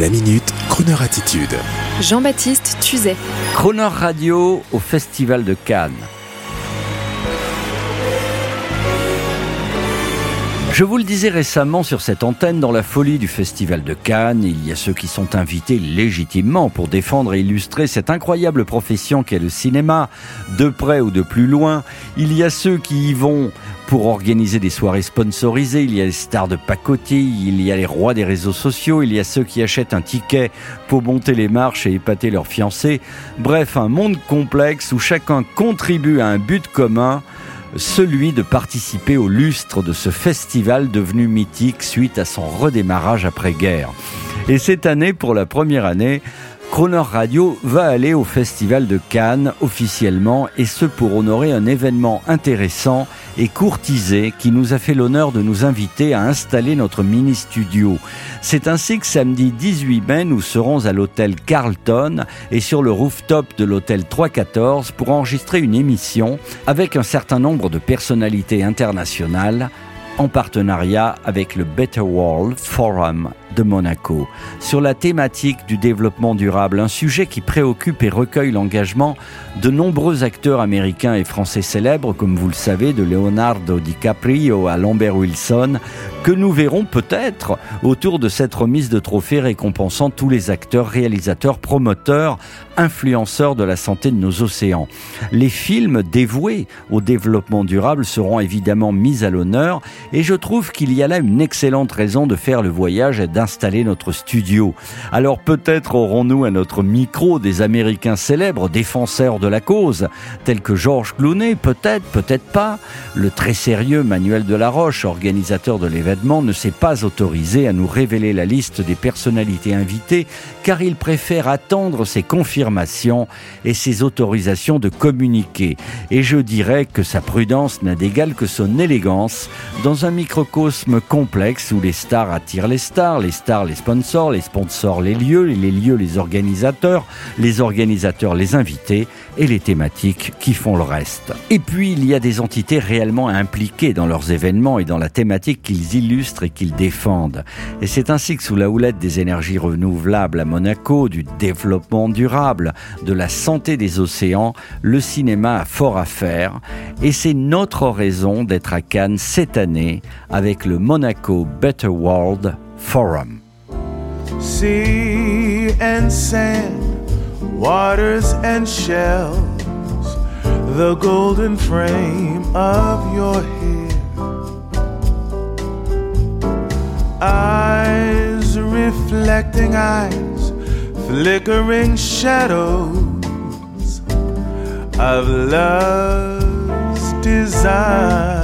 La minute, Kroneur attitude. Jean-Baptiste Tuzet. Croner Radio au Festival de Cannes. Je vous le disais récemment sur cette antenne, dans la folie du Festival de Cannes, il y a ceux qui sont invités légitimement pour défendre et illustrer cette incroyable profession qu'est le cinéma, de près ou de plus loin. Il y a ceux qui y vont pour organiser des soirées sponsorisées, il y a les stars de pacotille, il y a les rois des réseaux sociaux, il y a ceux qui achètent un ticket pour monter les marches et épater leurs fiancés. Bref, un monde complexe où chacun contribue à un but commun celui de participer au lustre de ce festival devenu mythique suite à son redémarrage après-guerre. Et cette année, pour la première année, Croner Radio va aller au Festival de Cannes officiellement et ce pour honorer un événement intéressant et courtisé qui nous a fait l'honneur de nous inviter à installer notre mini-studio. C'est ainsi que samedi 18 mai, nous serons à l'hôtel Carlton et sur le rooftop de l'hôtel 314 pour enregistrer une émission avec un certain nombre de personnalités internationales en partenariat avec le Better World Forum de Monaco sur la thématique du développement durable, un sujet qui préoccupe et recueille l'engagement de nombreux acteurs américains et français célèbres, comme vous le savez, de Leonardo DiCaprio à Lambert Wilson, que nous verrons peut-être autour de cette remise de trophées récompensant tous les acteurs, réalisateurs, promoteurs, influenceurs de la santé de nos océans. Les films dévoués au développement durable seront évidemment mis à l'honneur et je trouve qu'il y a là une excellente raison de faire le voyage et d'installer notre studio. Alors peut-être aurons-nous à notre micro des Américains célèbres, défenseurs de la cause, tels que Georges Clooney, peut-être, peut-être pas. Le très sérieux Manuel Delaroche, organisateur de l'événement, ne s'est pas autorisé à nous révéler la liste des personnalités invitées car il préfère attendre ses confirmations et ses autorisations de communiquer. Et je dirais que sa prudence n'a d'égal que son élégance dans un microcosme complexe où les stars attirent les stars, les stars les sponsors, les sponsors les lieux, les lieux les organisateurs, les organisateurs les invités et les thématiques qui font le reste. Et puis il y a des entités réellement impliquées dans leurs événements et dans la thématique qu'ils illustrent et qu'ils défendent. Et c'est ainsi que sous la houlette des énergies renouvelables à Monaco, du développement durable, de la santé des océans, le cinéma a fort à faire. Et c'est notre raison d'être à Cannes cette année avec le Monaco Better World Forum. Sea and sand, waters and shells, the golden frame of your hair. Eyes reflecting eyes, flickering shadows of love's design.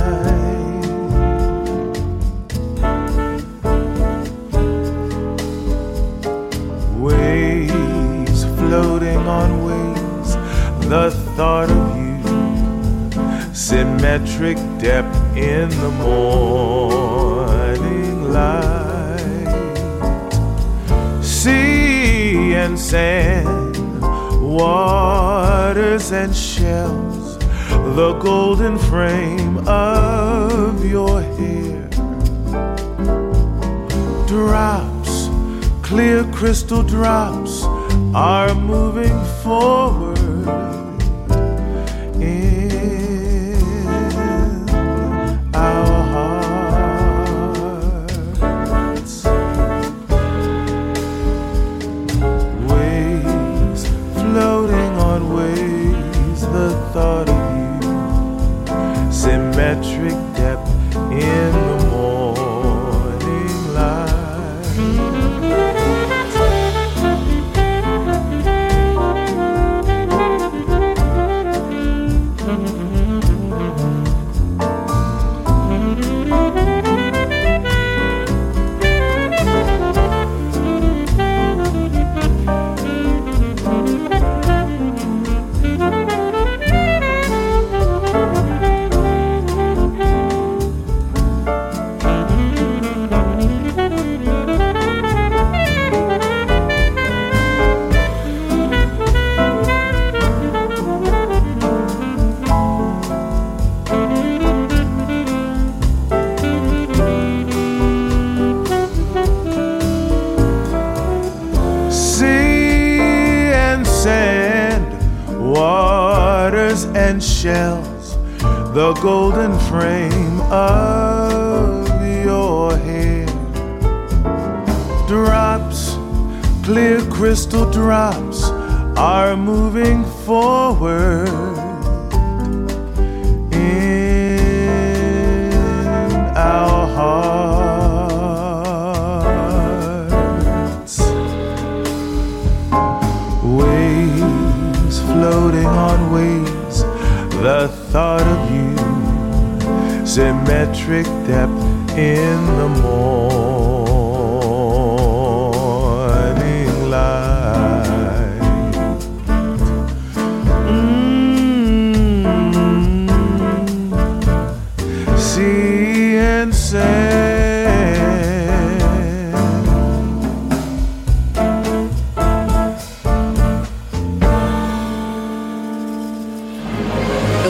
Symmetric depth in the morning light. Sea and sand, waters and shells, the golden frame of your hair. Drops, clear crystal drops, are moving forward. And shells the golden frame of your hair. Drops, clear crystal drops, are moving forward in our hearts. Waves floating on waves, the thought of you, symmetric depth in the morning